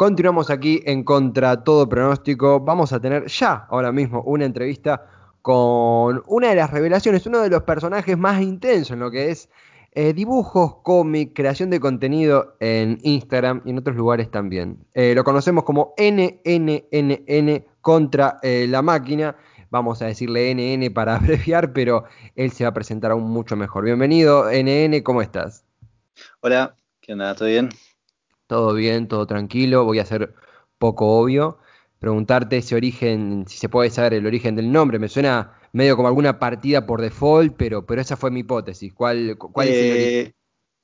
Continuamos aquí en Contra Todo Pronóstico. Vamos a tener ya, ahora mismo, una entrevista con una de las revelaciones, uno de los personajes más intensos en lo que es eh, dibujos, cómic, creación de contenido en Instagram y en otros lugares también. Eh, lo conocemos como NNNN contra eh, la máquina. Vamos a decirle NN para abreviar, pero él se va a presentar aún mucho mejor. Bienvenido, NN, ¿cómo estás? Hola, ¿qué onda? ¿Todo bien? Todo bien, todo tranquilo. Voy a ser poco obvio. Preguntarte ese origen, si se puede saber el origen del nombre. Me suena medio como alguna partida por default, pero, pero esa fue mi hipótesis. ¿Cuál, cuál es el origen? Eh,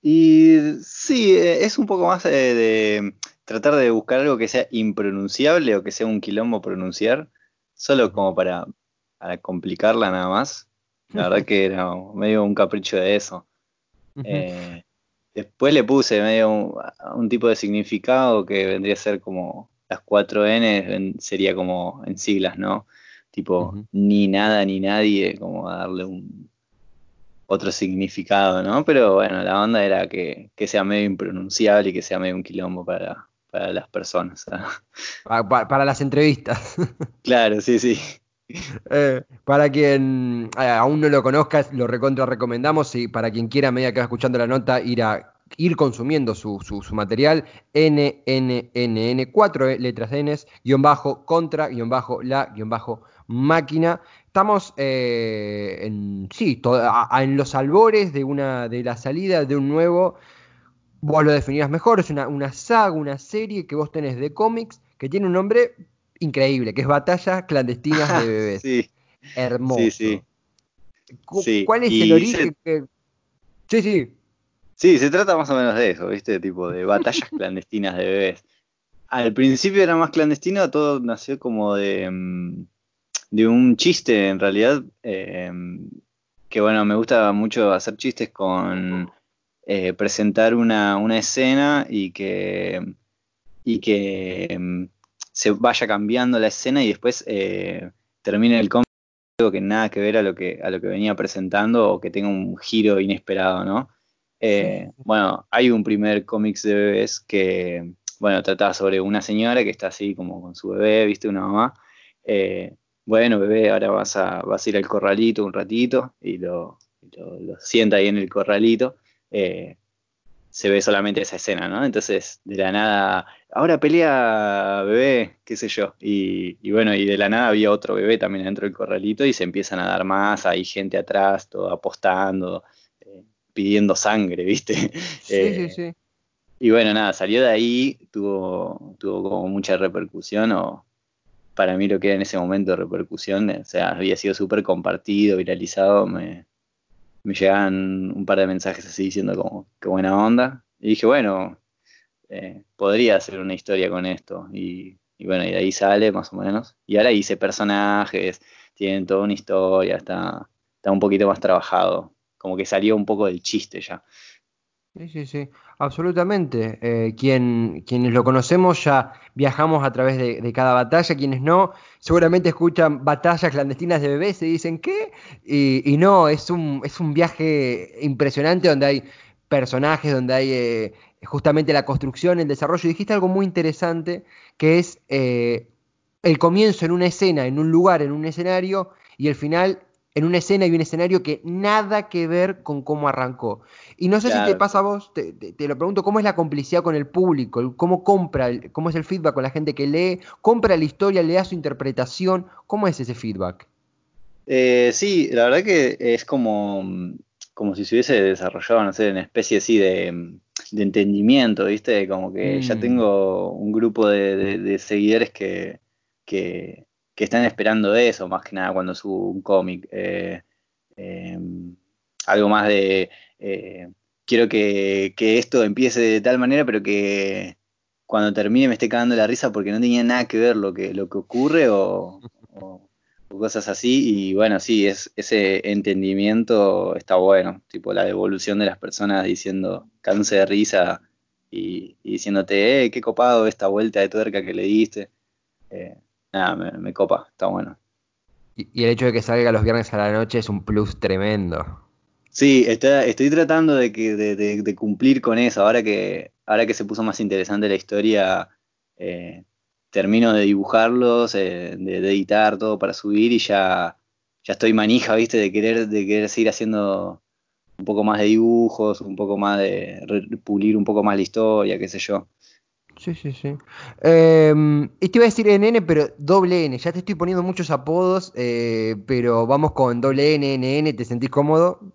y sí, eh, es un poco más eh, de tratar de buscar algo que sea impronunciable o que sea un quilombo pronunciar, solo como para, para complicarla nada más. La verdad que era medio un capricho de eso. Después le puse medio un, un, tipo de significado que vendría a ser como las cuatro N, sería como en siglas, ¿no? Tipo, ni nada ni nadie, como darle un otro significado, ¿no? Pero bueno, la onda era que, sea medio impronunciable y que sea medio un quilombo para, para las personas. Para, las entrevistas. Claro, sí, sí. Eh, para quien eh, aún no lo conozca, lo recontra recomendamos y para quien quiera, a medida que va escuchando la nota, ir a ir consumiendo su, su, material, NNNN, cuatro letras N, guion bajo, contra, guion bajo, la, guion bajo, máquina. Estamos eh, en, sí, en los albores de, una, de la salida de un nuevo, vos lo definirás mejor, es una, una saga, una serie que vos tenés de cómics que tiene un nombre increíble, que es Batallas Clandestinas de Bebés. sí. Hermoso. Sí, sí. ¿Cuál es el origen? Sí, sí. Sí, se trata más o menos de eso, ¿viste? Tipo de batallas clandestinas de bebés. Al principio era más clandestino, todo nació como de, mm, un chiste, en realidad, eh, que bueno, me gusta mucho hacer chistes con eh, presentar una, una, escena y que, y que mm, se vaya cambiando la escena y después eh, termine el cómic que nada que ver a lo que, a lo que venía presentando o que tenga un giro inesperado, ¿no? Eh, bueno, hay un primer cómics de bebés que, bueno, trata sobre una señora que está así como con su bebé, viste, una mamá. Eh, bueno, bebé, ahora vas a, vas a ir al corralito un ratito y lo, sienta ahí en el corralito. Eh, se ve solamente esa escena, ¿no? Entonces, de la nada, ahora pelea bebé, qué sé yo. Y, y, bueno, y de la nada había otro bebé también dentro del corralito y se empiezan a dar más, hay gente atrás, todo apostando pidiendo sangre, ¿viste? Sí, sí, eh, sí. Y bueno, nada, salió de ahí, tuvo, tuvo como mucha repercusión, o para mí lo que era en ese momento de repercusión, o sea, había sido súper compartido, viralizado, me, me llegaban un par de mensajes así diciendo como, qué buena onda. Y dije, bueno, eh, podría hacer una historia con esto. Y, y, bueno, y de ahí sale más o menos. Y ahora hice personajes, tienen toda una historia, está, está un poquito más trabajado como que salió un poco del chiste ya. Sí, sí, sí, absolutamente. Eh, quien, quienes lo conocemos ya viajamos a través de, cada batalla, quienes no, seguramente escuchan batallas clandestinas de bebés y dicen, ¿qué? Y, no, es un, es un viaje impresionante donde hay personajes, donde hay eh, justamente la construcción, el desarrollo. Y dijiste algo muy interesante, que es eh, el comienzo en una escena, en un lugar, en un escenario, y el final en una escena y un escenario que nada que ver con cómo arrancó. Y no sé si te pasa a vos, te, lo pregunto, ¿cómo es la complicidad con el público? ¿Cómo compra, cómo es el feedback con la gente que lee? ¿Compra la historia, le da su interpretación? ¿Cómo es ese feedback? Eh, sí, la verdad que es como, como si se hubiese desarrollado, no sé, una especie así de, entendimiento, ¿viste? Como que ya mm. tengo un grupo de, seguidores que, que que están esperando eso, más que nada cuando subo un cómic. Eh, em, algo más de, eh, quiero que, esto empiece de tal manera, pero que cuando termine me esté cagando la risa porque no tenía nada que ver lo que, lo que ocurre o, cosas así. Y bueno, sí, es, ese entendimiento está bueno, tipo la devolución de las personas diciendo, canse de risa y, diciéndote, eh, qué copado esta vuelta de tuerca que le diste. Eh, me, copa, está bueno. Y, el hecho de que salga los viernes a la noche es un plus tremendo. Sí, estoy tratando de, que, de, cumplir con eso. Ahora que, ahora que se puso más interesante la historia, eh, termino de dibujarlos, eh, de, editar todo para subir y ya, ya estoy manija, viste, de querer, de querer seguir haciendo un poco más de dibujos, un poco más de pulir un poco más la historia, qué sé yo. Sí, sí, sí. Em, y te iba a decir NN, pero doble N. Ya te estoy poniendo muchos apodos, eh, pero vamos con doble N, NN. ¿Te sentís cómodo?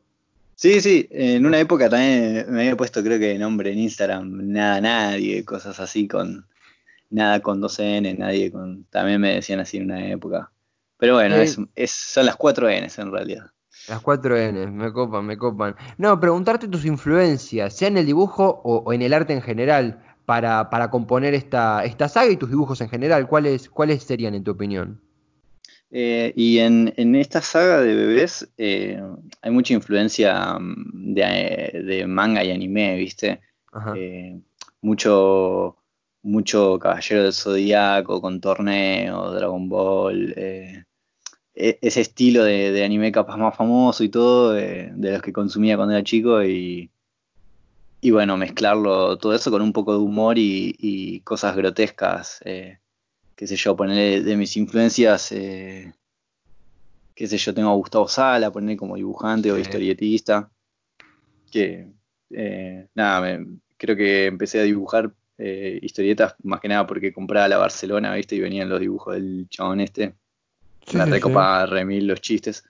Sí, sí. En una época también me había puesto, creo que nombre en Instagram, nada, nadie, cosas así con nada con dos N, nadie con. También me decían así en una época. Pero bueno, es, son las cuatro N en realidad. Las cuatro N, me copan, me copan. No, preguntarte tus influencias, sea en el dibujo o en el arte en general para, para componer esta, esta saga y tus dibujos en general? ¿Cuáles, cuáles serían en tu opinión? Eh, y en, en, esta saga de bebés eh, hay mucha influencia mm, de, de, manga y anime, ¿viste? Eh, mucho, mucho Caballero del Zodíaco con torneo, Dragon Ball, e, ese estilo de, de, anime capaz más famoso y todo, de los que consumía cuando era chico y, y bueno, mezclarlo todo eso con un poco de humor y, cosas grotescas, eh, qué sé yo, ponerle de mis influencias, eh, qué sé yo, tengo a Gustavo Sala, poner como dibujante o historietista, que eh, nada, creo que empecé a dibujar historietas más que nada porque compraba la Barcelona, viste, y venían los dibujos del chabón este, la recopa remil los chistes.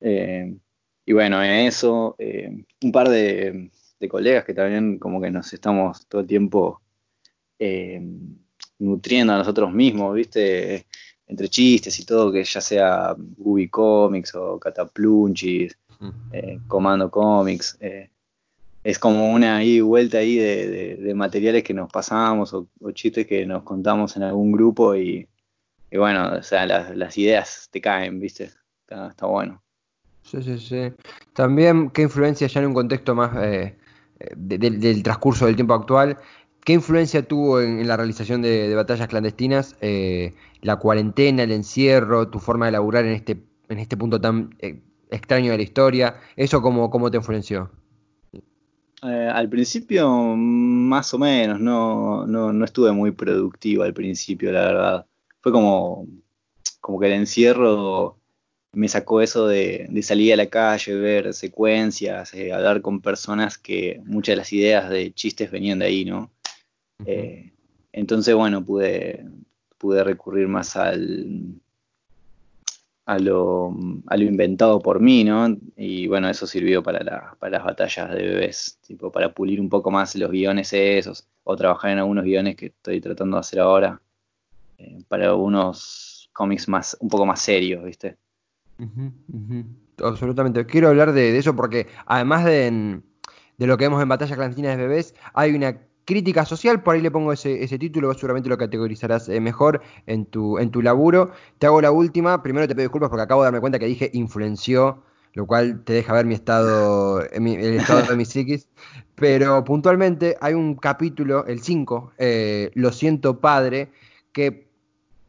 y bueno, en eso, un par de de colegas que también como que nos estamos todo el tiempo eh, nutriendo a nosotros mismos, ¿viste? Entre chistes y todo, que ya sea Gubi Comics o Cataplunchis, eh, Comando Comics. Eh, es como una ahí, vuelta ahí de, materiales que nos pasamos o, chistes que nos contamos en algún grupo y, bueno, o sea, las, ideas te caen, ¿viste? Está, bueno. Sí, sí, sí. También, ¿qué influencia ya en un contexto más del transcurso del tiempo actual. ¿Qué influencia tuvo en, la realización de, batallas clandestinas eh, la cuarentena, el encierro, tu forma de laburar en este, en este punto tan eh, extraño de la historia? ¿Eso cómo, cómo te influenció? Eh, al principio, más o menos, no, no, no, estuve muy productivo al principio, la verdad. Fue como, como que el encierro me sacó eso de, salir a la calle, ver secuencias, eh, hablar con personas que muchas de las ideas de chistes venían de ahí, ¿no? Eh, entonces, bueno, pude, pude recurrir más al, a, lo, a lo inventado por mí, ¿no? Y bueno, eso sirvió para, las batallas de bebés, tipo para pulir un poco más los guiones esos, o trabajar en algunos guiones que estoy tratando de hacer ahora, eh, para algunos cómics más, un poco más serios, ¿viste? Absolutamente. Quiero hablar de, eso porque además de, lo que vemos en Batallas Clandestinas de Bebés, hay una crítica social, por ahí le pongo ese, título, vos seguramente lo categorizarás eh, mejor en tu, en tu laburo. Te hago la última, primero te pido disculpas porque acabo de darme cuenta que dije influenció, lo cual te deja ver mi estado, el estado de mi psiquis, pero puntualmente hay un capítulo, el 5, eh, Lo siento padre, que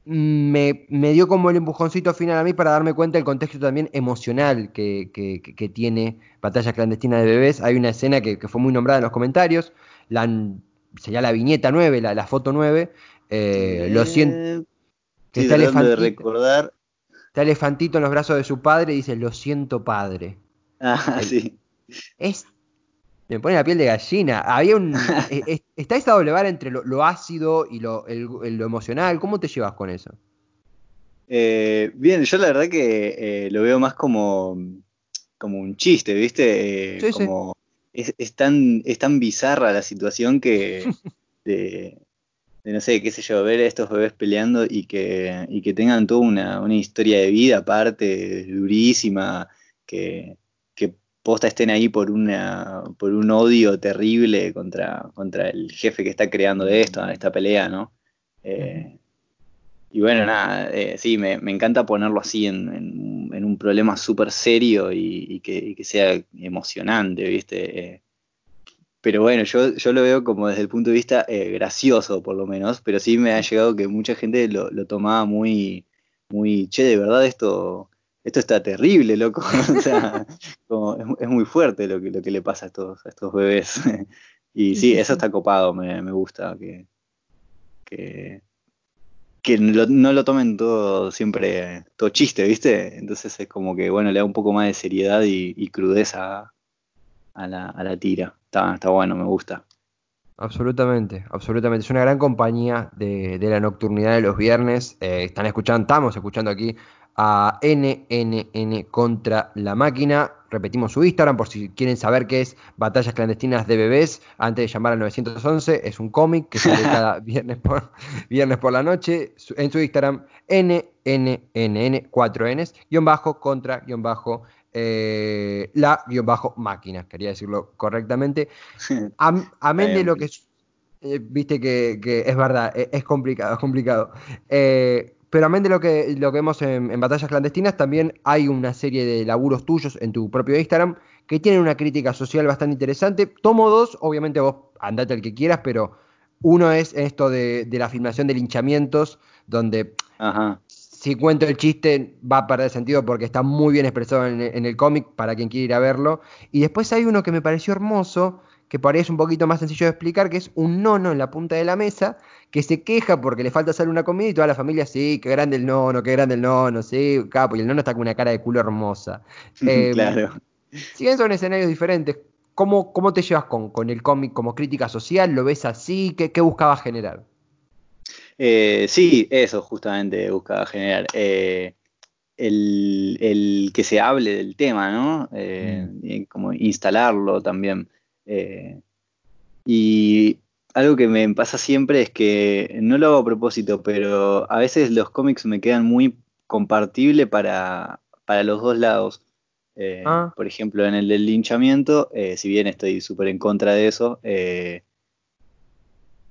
me, dio como el empujoncito final a mí para darme cuenta del contexto también emocional que, tiene Batalla Clandestina de Bebés. Hay una escena que, fue muy nombrada en los comentarios, la, sería la viñeta 9, la, foto 9. Eh, lo siento. Que está, elefantito, recordar. está elefantito en los brazos de su padre y dice, lo siento padre. Ah, sí. Es me pone la piel de gallina. Había un. Eh, está esa doble vara entre lo, ácido y lo, emocional. ¿Cómo te llevas con eso? Eh, bien, yo la verdad que eh, lo veo más como, como un chiste, ¿viste? Sí, como Es, es, tan, es tan bizarra la situación que. De, no sé, qué sé yo, ver a estos bebés peleando y que, y que tengan toda una, una historia de vida aparte, durísima, que, posta estén ahí por una por un odio terrible contra, contra el jefe que está creando de esto, esta pelea, ¿no? Eh, y bueno, nada, eh, sí, me, encanta ponerlo así en, un problema súper serio y, que, sea emocionante, ¿viste? Eh, pero bueno, yo, yo lo veo como desde el punto de vista gracioso, por lo menos, pero sí me ha llegado que mucha gente lo, lo tomaba muy, muy, che, de verdad esto esto está terrible, loco. o sea, es, muy fuerte lo que, lo que le pasa a estos, a estos bebés. y sí, eso está copado, me, gusta que, que, que no lo tomen todo siempre, todo chiste, ¿viste? Entonces es como que, bueno, le da un poco más de seriedad y, crudeza a la, a la tira. Está, está bueno, me gusta. Absolutamente, absolutamente. Es una gran compañía de, la nocturnidad de los viernes. Eh, están escuchando, estamos escuchando aquí a NNN contra la máquina. Repetimos su Instagram por si quieren saber qué es Batallas Clandestinas de Bebés antes de llamar al 911. Es un cómic que sale cada viernes por, viernes por la noche. En su Instagram, NNNN, 4 Ns, guion bajo, contra, guion bajo, eh, la guion bajo máquina. Quería decirlo correctamente. Amén de lo que... Eh, viste que, es verdad, e, es, complicado, es complicado. Eh, pero amén de lo que, lo que vemos en, Batallas Clandestinas, también hay una serie de laburos tuyos en tu propio Instagram que tienen una crítica social bastante interesante. Tomo dos, obviamente vos andate el que quieras, pero uno es esto de, la filmación de linchamientos, donde si cuento el chiste va a perder sentido porque está muy bien expresado en, en el cómic para quien quiera ir a verlo. Y después hay uno que me pareció hermoso, que por ahí es un poquito más sencillo de explicar, que es un nono en la punta de la mesa que se queja porque le falta hacer una comida y toda la familia, sí, qué grande el nono, qué grande el nono, sí, capo, y el nono está con una cara de culo hermosa. Em, claro. Si bien son escenarios diferentes, ¿cómo, cómo te llevas con, con el cómic como crítica social? ¿Lo ves así? ¿Qué, qué buscabas generar? Eh, sí, eso justamente buscaba generar. Eh, el, que se hable del tema, ¿no? Eh, mm. como instalarlo también. Eh, y algo que me pasa siempre es que no lo hago a propósito, pero a veces los cómics me quedan muy compartibles para, los dos lados. Eh, ah. Por ejemplo, en el del linchamiento, eh, si bien estoy súper en contra de eso,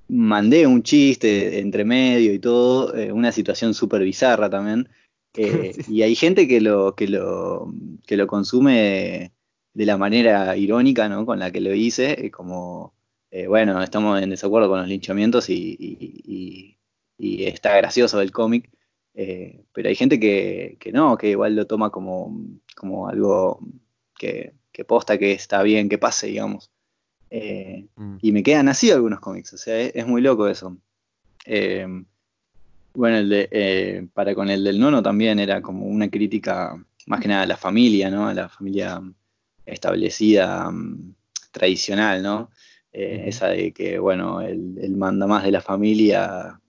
mandé un chiste entre medio y todo, una situación súper bizarra también. Y hay gente que lo, que lo, que lo consume de la manera irónica ¿no? con la que lo hice, eh, como, eh, bueno, estamos en desacuerdo con los linchamientos y, está gracioso el cómic, eh, pero hay gente que, no, que igual lo toma como, como algo que, posta que está bien que pase, digamos. Mm. Y me quedan así algunos cómics, o sea, es, muy loco eso. bueno, el de, para con el del nono también era como una crítica más que nada a la familia, ¿no? A la familia establecida mm, tradicional, ¿no? Eh, esa de que, bueno, el, manda más de la familia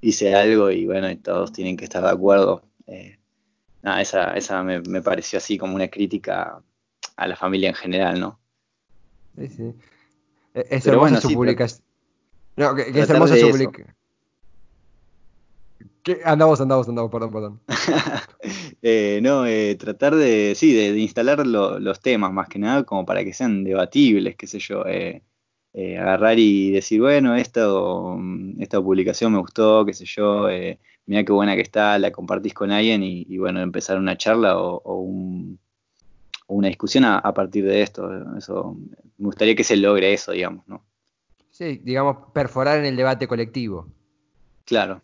dice algo y, bueno, todos tienen que estar de acuerdo. Eh, nada, esa, esa me, pareció así como una crítica a la familia en general, ¿no? Sí, sí. E, es hermosa su publicación. No, que, es hermosa su publicación. Andamos, andamos, andamos, perdón, perdón. Eh, no, eh, tratar de, sí, de, instalar los temas más que nada como para que sean debatibles, qué sé yo. Eh, agarrar y decir, bueno, esto, esta publicación me gustó, qué sé yo, mira qué buena que está, la compartís con alguien y, bueno, empezar una charla o, una discusión a, a, partir de esto. Eso, me gustaría que se logre eso, digamos, ¿no? Sí, digamos, perforar en el debate colectivo. Claro.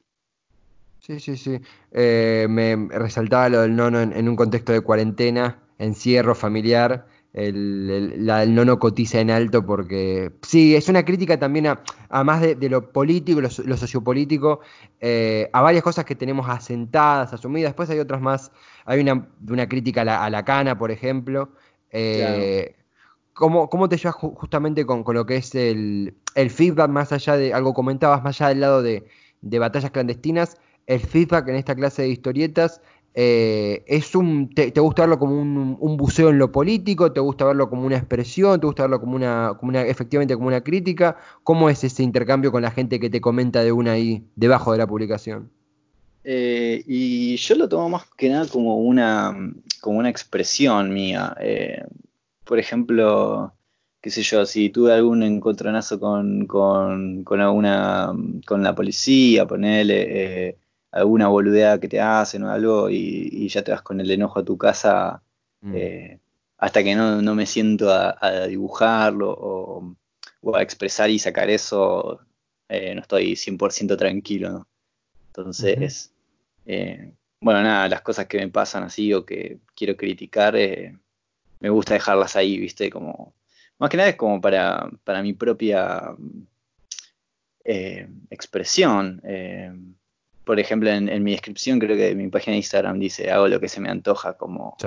Sí, sí, sí. Eh, me resaltaba lo del nono en, un contexto de cuarentena, encierro familiar. El, nono cotiza en alto porque sí, es una crítica también a, más de, lo político, lo, sociopolítico, eh, a varias cosas que tenemos asentadas, asumidas. Después hay otras más, hay una, una crítica a la, cana, por ejemplo. Eh, ¿cómo, te llevas justamente con, lo que es el, feedback más allá de, algo comentabas, más allá del lado de, de batallas clandestinas? el feedback en esta clase de historietas eh, es un te, gusta verlo como un, buceo en lo político, te gusta verlo como una expresión, te gusta verlo como una, como una, efectivamente como una crítica. ¿Cómo es ese intercambio con la gente que te comenta de una ahí debajo de la publicación? Eh, y yo lo tomo más que nada como una, como una expresión mía. Eh, por ejemplo, qué sé yo, si tuve algún encontronazo con, con, con alguna, con la policía, ponele, alguna boludeada que te hacen o algo y, ya te vas con el enojo a tu casa mm. eh, hasta que no, me siento a, dibujarlo o, a expresar y sacar eso, eh, no estoy 100% tranquilo, ¿no? Entonces, eh, bueno, nada, las cosas que me pasan así o que quiero criticar, me gusta dejarlas ahí, ¿viste? Como, más que nada es como para, para mi propia expresión. Por ejemplo, en, mi descripción, creo que mi página de Instagram dice, hago lo que se me antoja, como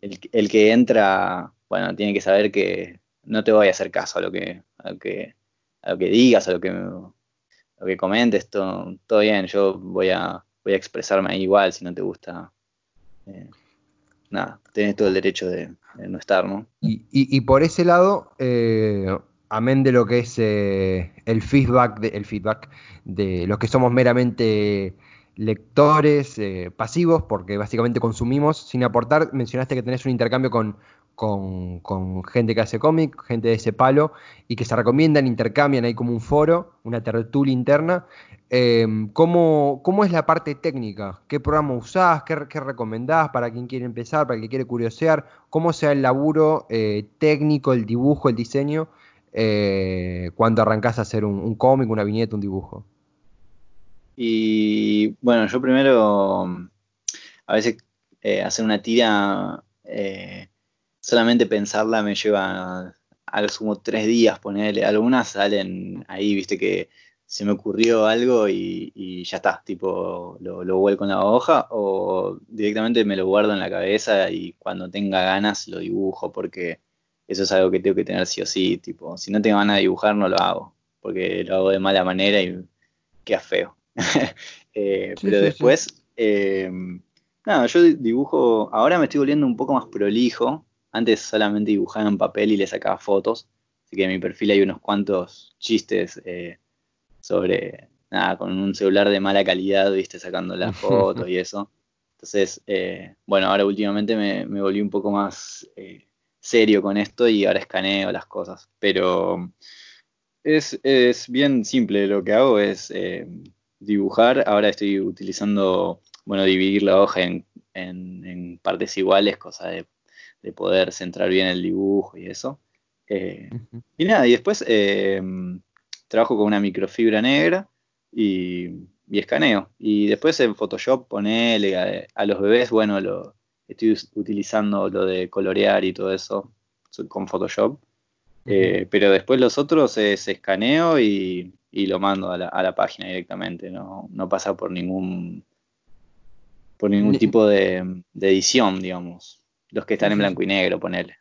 el, que entra, bueno, tiene que saber que no te voy a hacer caso a lo que, a lo que, a lo que digas, a lo que, lo que comentes, todo, todo bien, yo voy a, voy a expresarme igual si no te gusta. Eh, nada, tenés todo el derecho de, no estar, ¿no? Y, por ese lado, eh, amén de lo que es eh, el feedback, de, el feedback de los que somos meramente lectores eh, pasivos, porque básicamente consumimos sin aportar. Mencionaste que tenés un intercambio con, con, gente que hace cómic, gente de ese palo, y que se recomiendan, intercambian, hay como un foro, una tertulia interna. Eh, ¿cómo, es la parte técnica? ¿Qué programa usás? ¿Qué, recomendás para quien quiere empezar, para quien quiere curiosear? ¿Cómo sea el laburo eh, técnico, el dibujo, el diseño, cuando arrancás a hacer un, cómic, una viñeta, un dibujo? Y bueno, yo primero, a veces eh, hacer una tira, eh, solamente pensarla me lleva a lo sumo tres días ponerle. Algunas salen ahí, viste que se me ocurrió algo y, ya está, tipo lo, lo, vuelco en la hoja o directamente me lo guardo en la cabeza y cuando tenga ganas lo dibujo porque eso es algo que tengo que tener sí o sí, tipo, si no tengo ganas de dibujar no lo hago porque lo hago de mala manera y queda feo. Eh, pero después, eh, nada, yo dibujo, ahora me estoy volviendo un poco más prolijo. Antes solamente dibujaba en papel y le sacaba fotos. Así que en mi perfil hay unos cuantos chistes eh, sobre, nada, con un celular de mala calidad, viste, sacando las fotos y eso. Entonces, bueno, ahora últimamente me, me, volví un poco más serio con esto y ahora escaneo las cosas. Pero es, es bien simple, lo que hago es dibujar. Ahora estoy utilizando, bueno, dividir la hoja en, en, partes iguales, cosa de, poder centrar bien el dibujo y eso. Eh, y nada, y después eh, trabajo con una microfibra negra y, y, escaneo. Y después en Photoshop ponele a, los bebés, bueno, lo, estoy utilizando lo de colorear y todo eso con Photoshop. Eh, pero después los otros es escaneo y, y lo mando a la, a la página directamente, no, no, pasa por ningún por ningún tipo de, edición, digamos. Los que están en blanco y negro, ponele.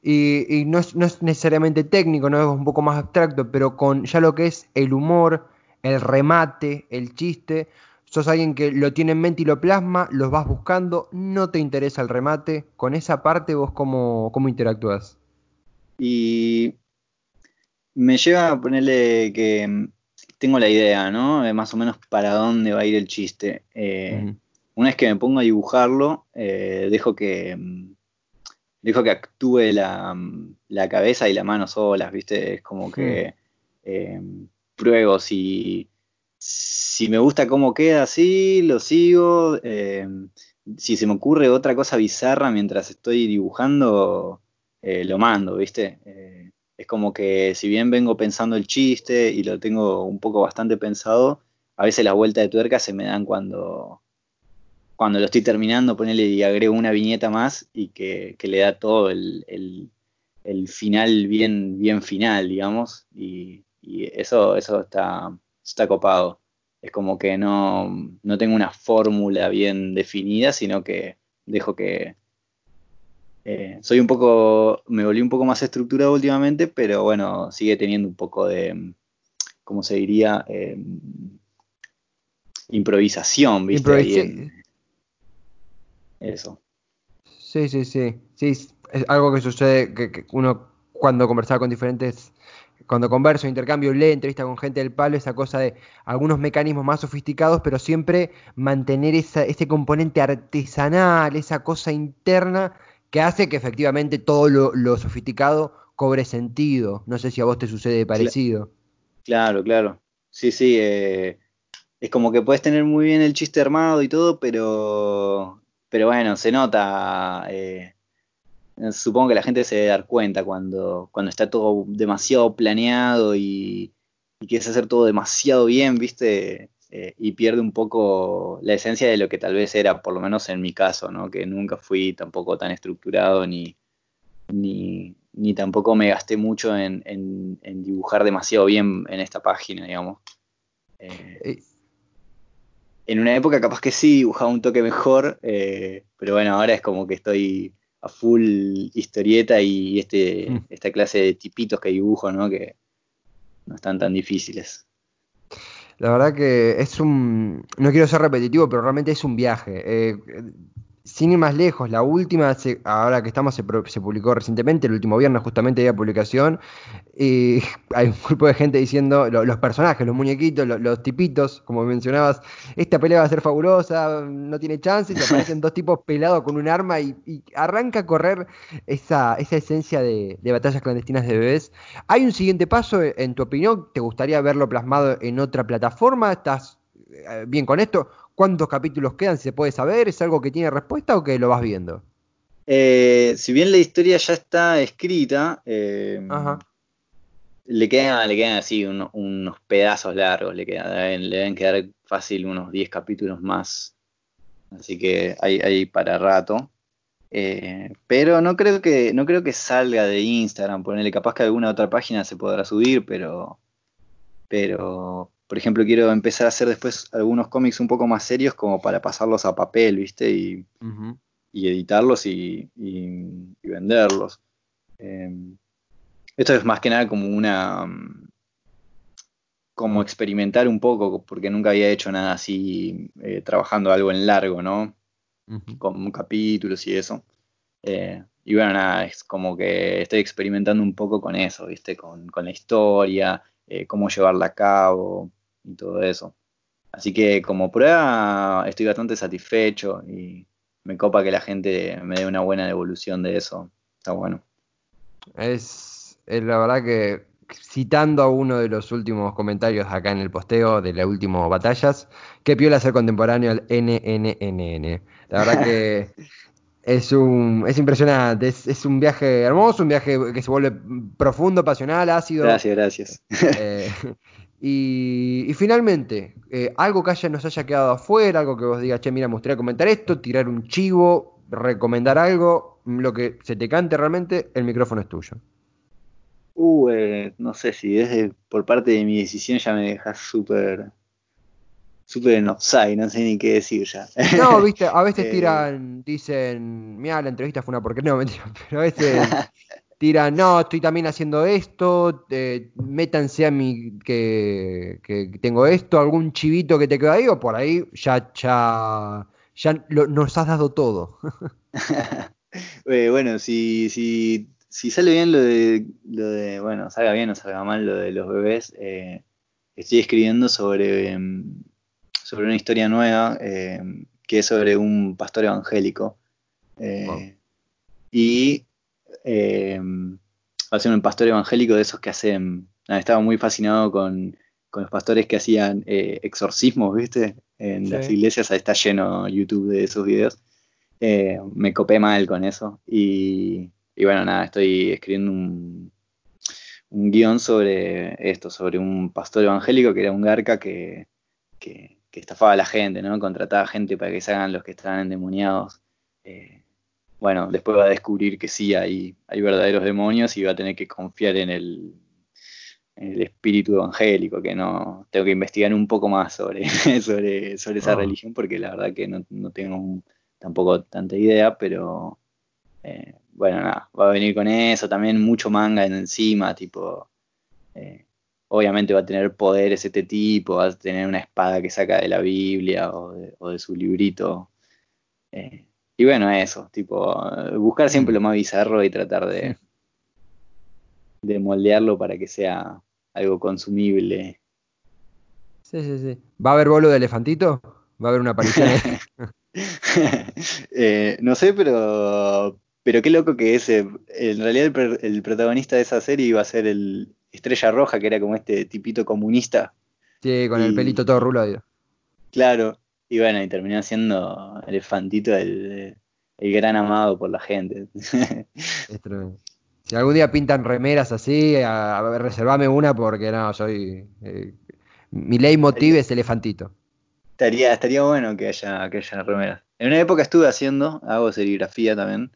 Y, y no, es, no, es, necesariamente técnico, no es un poco más abstracto, pero con ya lo que es el humor, el remate, el chiste, sos alguien que lo tiene en mente y lo plasma, los vas buscando, no te interesa el remate, con esa parte vos cómo, cómo interactúas. Y me lleva a ponerle que mm, tengo la idea, ¿no? De más o menos para dónde va a ir el chiste. Eh, una vez que me pongo a dibujarlo, eh, dejo que mm, dejo que actúe mm, la, cabeza y la mano solas, ¿viste? Es como que eh, pruebo si, si me gusta cómo queda así, lo sigo. si se me ocurre otra cosa bizarra mientras estoy dibujando, lo mando, ¿viste? es como que si bien vengo pensando el chiste y lo tengo un poco bastante pensado, a veces las vueltas de tuerca se me dan cuando, cuando lo estoy terminando, ponerle y agrego una viñeta más y que, le da todo el, final bien, bien final, digamos, y, eso, eso está, está copado. Es como que no, no tengo una fórmula bien definida, sino que dejo que, eh, soy un poco, me volví un poco más estructurado últimamente, pero bueno, sigue teniendo un poco de, ¿cómo se diría? Eh, improvisación, ¿viste? Eso. Sí, sí, sí. Sí, es algo que sucede que, uno cuando conversaba con diferentes cuando converso, intercambio, lee, entrevista con gente del palo, esa cosa de algunos mecanismos más sofisticados, pero siempre mantener esa, ese componente artesanal, esa cosa interna que hace que efectivamente todo lo, sofisticado cobre sentido. No sé si a vos te sucede parecido. Claro, claro. Sí, sí. Eh, es como que puedes tener muy bien el chiste armado y todo, pero, pero bueno, se nota. Eh, supongo que la gente se debe dar cuenta cuando, cuando está todo demasiado planeado y, y quieres hacer todo demasiado bien, ¿viste? Eh, y pierde un poco la esencia de lo que tal vez era, por lo menos en mi caso, ¿no? que nunca fui tampoco tan estructurado ni, ni, ni tampoco me gasté mucho en, dibujar demasiado bien en esta página, digamos. Eh, en una época capaz que sí dibujaba un toque mejor, eh, pero bueno, ahora es como que estoy a full historieta y este, mm. esta clase de tipitos que dibujo, ¿no? Que no están tan difíciles. La verdad que es un. No quiero ser repetitivo, pero realmente es un viaje. Eh, sin ir más lejos, la última, ahora que estamos, se, publicó recientemente, el último viernes justamente había publicación, y hay un grupo de gente diciendo, los personajes, los muñequitos, los, tipitos, como mencionabas, esta pelea va a ser fabulosa, no tiene chance, y aparecen dos tipos pelados con un arma y, arranca a correr esa, esa esencia de, de, batallas clandestinas de bebés. ¿Hay un siguiente paso, en tu opinión? ¿Te gustaría verlo plasmado en otra plataforma? ¿Estás eh, bien con esto? ¿Cuántos capítulos quedan? ¿Se puede saber? ¿Es algo que tiene respuesta o que lo vas viendo? Eh, si bien la historia ya está escrita, eh, le quedan le quedan así unos pedazos largos, le, quedan, le deben quedar fácil unos 10 capítulos más. Así que hay, hay para rato. Eh, pero no creo que no creo que salga de Instagram, ponerle capaz que alguna otra página se podrá subir, pero pero por ejemplo, quiero empezar a hacer después algunos cómics un poco más serios como para pasarlos a papel, ¿viste? Y, editarlos y, venderlos. Em, esto es más que nada como una... como experimentar un poco, porque nunca había hecho nada así, eh, trabajando algo en largo, ¿no? Con capítulos y eso. Eh, y bueno, nada, es como que estoy experimentando un poco con eso, ¿viste? Con, con la historia, eh, cómo llevarla a cabo y todo eso. Así que como prueba estoy bastante satisfecho y me copa que la gente me dé una buena devolución de eso. Está bueno. Es, la verdad que citando a uno de los últimos comentarios acá en el posteo de las últimas batallas, qué piola ser contemporáneo al NNNN. La verdad que es un es impresionante, es, un viaje hermoso, un viaje que se vuelve profundo, pasional, ácido. Gracias, gracias. Eh, y, finalmente, eh, algo que haya, nos haya quedado afuera, algo que vos digas, che, mira, me gustaría comentar esto, tirar un chivo, recomendar algo, lo que se te cante realmente, el micrófono es tuyo. Uh, eh, no sé si desde por parte de mi decisión ya me dejas súper súper en offside, no sé ni qué decir ya. No, viste, a veces eh, tiran, dicen, mira, la entrevista fue una porquería, no, mentira, pero a veces tiran, no, estoy también haciendo esto, eh, métanse a mí que, tengo esto, algún chivito que te queda ahí, o por ahí ya, ya, ya nos has dado todo. Eh, bueno, si, si, si sale bien lo de, lo de, bueno, salga bien o salga mal lo de los bebés, estoy escribiendo sobre... Sobre una historia nueva eh, que es sobre un pastor evangélico. Eh, y eh, va a ser un pastor evangélico de esos que hacen. estaba muy fascinado con, los pastores que hacían exorcismos, ¿viste? En las iglesias está lleno YouTube de esos videos. me copé mal con eso. Y, bueno, nada, estoy escribiendo un, un guion sobre esto, sobre un pastor evangélico que era un garca que, que estafaba a la gente, ¿no? Contrataba gente para que se hagan los que estaban endemoniados. Eh, bueno, después va a descubrir que sí hay, hay verdaderos demonios y va a tener que confiar en el, el espíritu evangélico, que no tengo que investigar un poco más sobre, sobre, sobre esa ah. religión, porque la verdad que no, tengo tampoco tanta idea, pero eh, bueno, nada, va a venir con eso, también mucho manga en encima, tipo, eh, obviamente va a tener poderes este tipo, va a tener una espada que saca de la Biblia o de, su librito. Eh, y bueno, eso, tipo, buscar siempre lo más bizarro y tratar de, de moldearlo para que sea algo consumible. Sí, sí, sí. ¿Va a haber bolo de elefantito? ¿Va a haber una aparición? eh, no sé, pero pero qué loco que ese, en realidad el, el, protagonista de esa serie iba a ser el, Estrella Roja, que era como este tipito comunista. Sí, con el pelito todo rulado. Claro, y bueno, y terminó siendo Elefantito el, el gran amado por la gente. si algún día pintan remeras así, a, ver, reservame una porque no, soy... Eh, mi leitmotiv es Elefantito. Estaría, estaría bueno que haya, que haya remeras. En una época estuve haciendo, hago serigrafía también,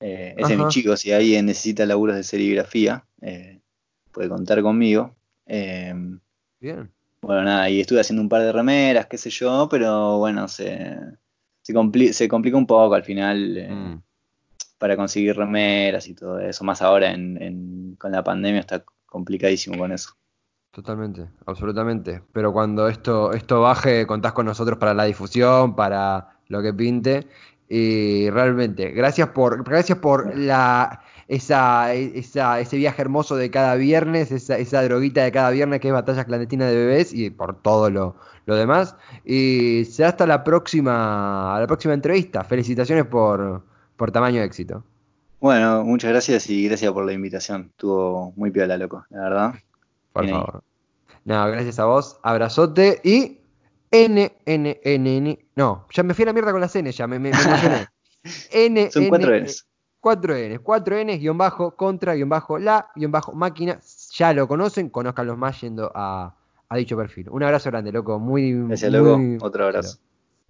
Eh, ese es mi chico, si alguien necesita laburos de serigrafía, eh, puede contar conmigo. Em, Bien. Bueno, nada, y estuve haciendo un par de remeras, qué sé yo, pero bueno, se, se, se complica un poco al final eh, mm. para conseguir remeras y todo eso. Más ahora en, con la pandemia está complicadísimo con eso. Totalmente, absolutamente. Pero cuando esto, esto baje, contás con nosotros para la difusión, para lo que pinte. Y realmente, gracias por, gracias por la, esa, esa, ese viaje hermoso de cada viernes, esa, esa droguita de cada viernes que es Batallas Clandestinas de Bebés y por todo lo, lo demás. Y será hasta la próxima, la próxima entrevista. Felicitaciones por, por tamaño de éxito. Bueno, muchas gracias y gracias por la invitación. Estuvo muy piola, loco, la verdad. Por favor. No, gracias a vos. Abrazote y N, N, N, N. No, ya me fui a la mierda con las N, ya me, me, emocioné. N, Son cuatro Ns. 4 Ns, 4 Ns, guion bajo, contra, guion bajo, la, guion bajo, máquina. Ya lo conocen, conozcan los más yendo a, a dicho perfil. Un abrazo grande, loco. Muy, Gracias, loco. Otro abrazo.